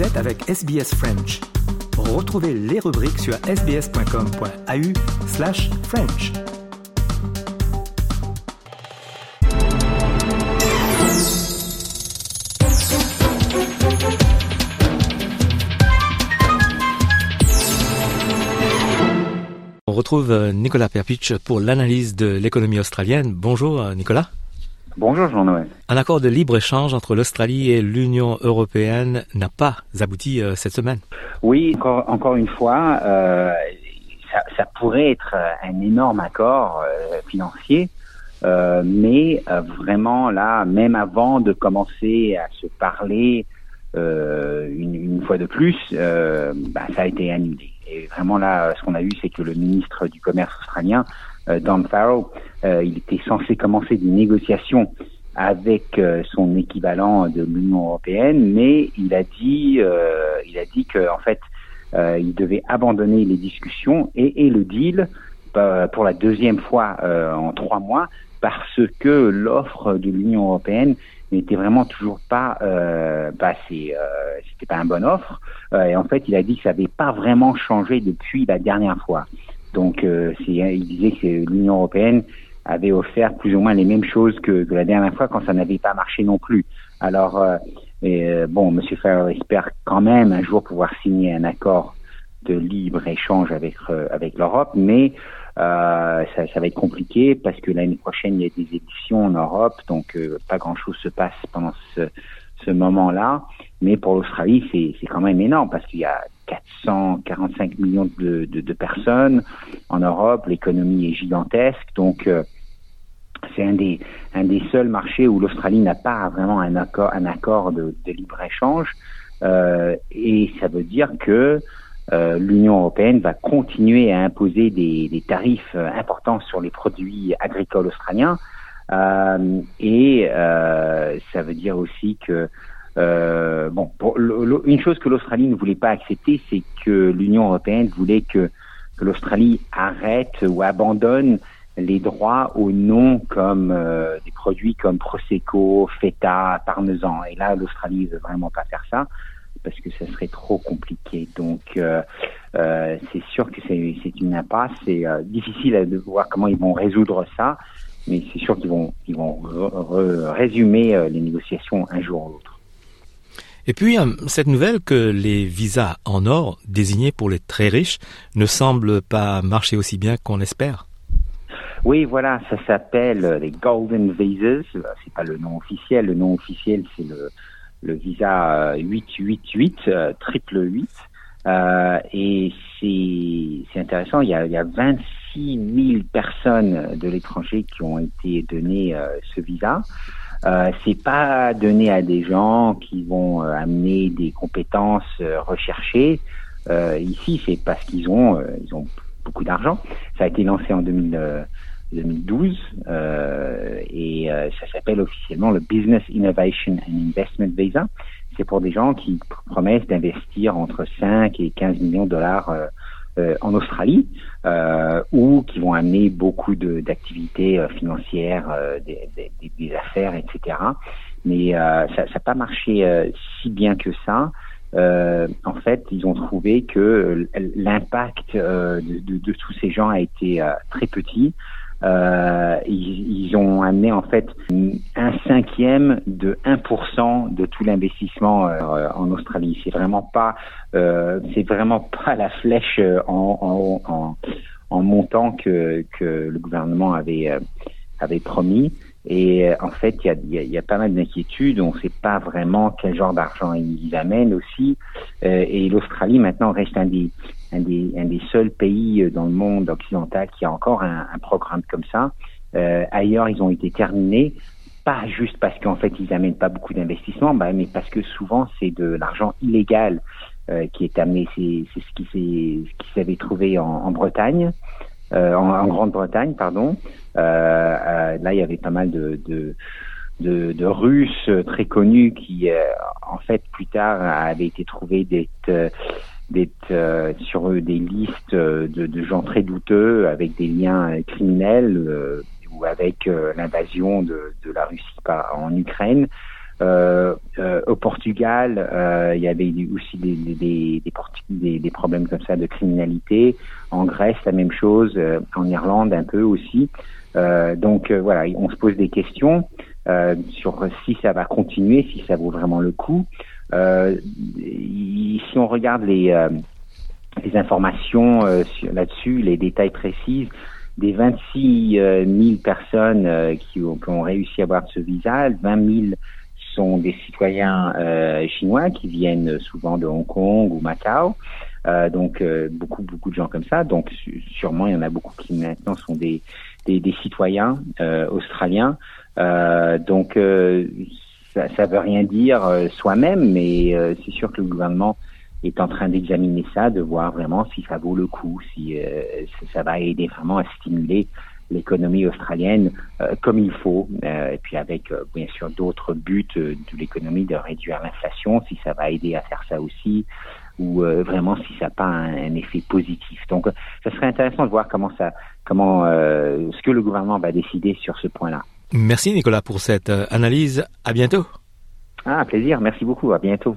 Vous êtes avec SBS French. Retrouvez les rubriques sur sbs.com.au slash French. On retrouve euh, Nicolas Perpich pour l'analyse de l'économie australienne. Bonjour euh, Nicolas. Bonjour Jean-Noël. Un accord de libre-échange entre l'Australie et l'Union européenne n'a pas abouti euh, cette semaine. Oui, encore, encore une fois, euh, ça, ça, pourrait être un énorme accord euh, financier, mais vraiment là, même avant de commencer à se parler une, une, fois de plus, bah, ça a été annulé. Et vraiment là, ce qu'on a eu, c'est que le ministre du Commerce australien, Don Farrell, il était censé commencer des négociations avec son équivalent de l'Union européenne, mais il a dit, il a dit que en fait, euh, il devait abandonner les discussions et, et le deal euh, pour la deuxième fois euh, en trois mois parce que l'offre de l'Union européenne n'était vraiment toujours pas euh, passée. Euh, C'était pas une bonne offre. Euh, et en fait, il a dit que ça n'avait pas vraiment changé depuis la dernière fois. Donc, euh, il disait que l'Union européenne avait offert plus ou moins les mêmes choses que, la dernière fois quand ça n'avait pas marché non plus. Alors, euh, et, bon, M. Farrell espère quand même un jour pouvoir signer un accord de libre échange avec avec l'Europe, mais euh, ça, va être compliqué parce que l'année prochaine il y a des élections en Europe, donc euh, pas grand-chose se passe pendant ce moment-là. Mais pour l'Australie, c'est quand même énorme parce qu'il y a 445 millions de, de, de personnes en Europe, l'économie est gigantesque, donc euh, c'est un des un des seuls marchés où l'Australie n'a pas vraiment un accord un accord de, de libre échange euh, et ça veut dire que euh, l'Union européenne va continuer à imposer des, des, tarifs importants sur les produits agricoles australiens. Euh, et euh, ça veut dire aussi que bon pour, une chose que l'Australie ne voulait pas accepter c'est que l'Union européenne voulait que, l'Australie arrête ou abandonne les droits aux noms comme euh, des produits comme Prosecco, Feta, Parmesan. Et là, l'Australie veut vraiment pas faire ça parce que ça serait trop compliqué. Donc, euh, euh, c'est sûr que c'est une impasse. C'est euh, difficile de voir comment ils vont résoudre ça, mais c'est sûr qu'ils vont, ils vont résumer euh, les négociations un jour ou l'autre. Et puis, euh, cette nouvelle que les visas en or désignés pour les très riches ne semblent pas marcher aussi bien qu'on espère. Oui, voilà, ça s'appelle les Golden Visas. C'est pas le nom officiel. Le nom officiel, c'est le, visa 888, euh, triple 8. Euh, et c'est intéressant. Il y, a, il y a 26 000 personnes de l'étranger qui ont été données euh, ce visa. Euh, c'est pas donné à des gens qui vont euh, amener des compétences euh, recherchées. ici, c'est parce qu'ils ont ils ont beaucoup d'argent. Ça a été lancé en 2000. 2012 euh, et euh, ça s'appelle officiellement le Business Innovation and Investment Visa. C'est pour des gens qui promettent d'investir entre 5 et 15 millions de dollars euh, euh en Australie euh, ou qui vont amener beaucoup d'activités euh, financières, des, des, des, affaires, etc. Mais ça n'a pas marché si bien que ça. en fait, ils ont trouvé que l'impact de, de, de, tous ces gens a été très petit. Euh, ils, ils, ont amené en fait un cinquième de 1% de tout l'investissement euh, en Australie. C'est vraiment pas, euh, c'est vraiment pas la flèche en, en, en, en montant que, que le gouvernement avait euh, avait promis. Et euh, en fait, il y a, y, y a, pas mal d'inquiétudes. On ne sait pas vraiment quel genre d'argent ils amènent aussi. Euh, et l'Australie maintenant reste un des, un des, un des seuls pays euh, dans le monde occidental qui a encore un, un programme comme ça. Euh, ailleurs, ils ont été terminés, pas juste parce qu'en fait ils amènent pas beaucoup d'investissements, bah, mais parce que souvent c'est de l'argent illégal euh, qui est amené. C'est ce qui ce qui s'avait trouvé en, en Bretagne. Euh, en, en Grande-Bretagne, pardon. Euh, euh, là, il y avait pas mal de, de, de, de Russes très connus qui, en fait, plus tard, avaient été trouvés d'être d'être euh, sur des listes de, de, gens très douteux avec des liens criminels euh, ou avec euh, l'invasion de, de, la Russie par, en Ukraine. Euh, euh, au Portugal, euh, il y avait aussi des, des, des, des, problèmes comme ça de criminalité. En Grèce, la même chose. Euh, en Irlande, un peu aussi. Euh, donc voilà, on se pose des questions sur si ça va continuer, si ça vaut vraiment le coup. Si on regarde les, les informations là-dessus, les détails précis, des 26 000 personnes qui ont, qui, ont, réussi à avoir ce visa, 20 000 sont des citoyens euh, chinois qui viennent souvent de Hong Kong ou Macao. Euh, donc euh, beaucoup beaucoup de gens comme ça. Donc sûrement il y en a beaucoup qui maintenant sont des citoyens euh, australiens. Euh, donc ça, ça veut rien dire soi-même, mais c'est sûr que le gouvernement est en train d'examiner ça, de voir vraiment si ça vaut le coup, si ça va aider vraiment à stimuler l'économie australienne euh, comme il faut, euh, et puis avec euh, bien sûr d'autres buts de l'économie de réduire l'inflation, si ça va aider à faire ça aussi, ou vraiment si ça n'a pas un, effet positif. Donc, ça serait intéressant de voir comment ça, comment ce que le gouvernement va décider sur ce point-là. Merci Nicolas pour cette analyse. À bientôt. Ah, plaisir. Merci beaucoup. À bientôt.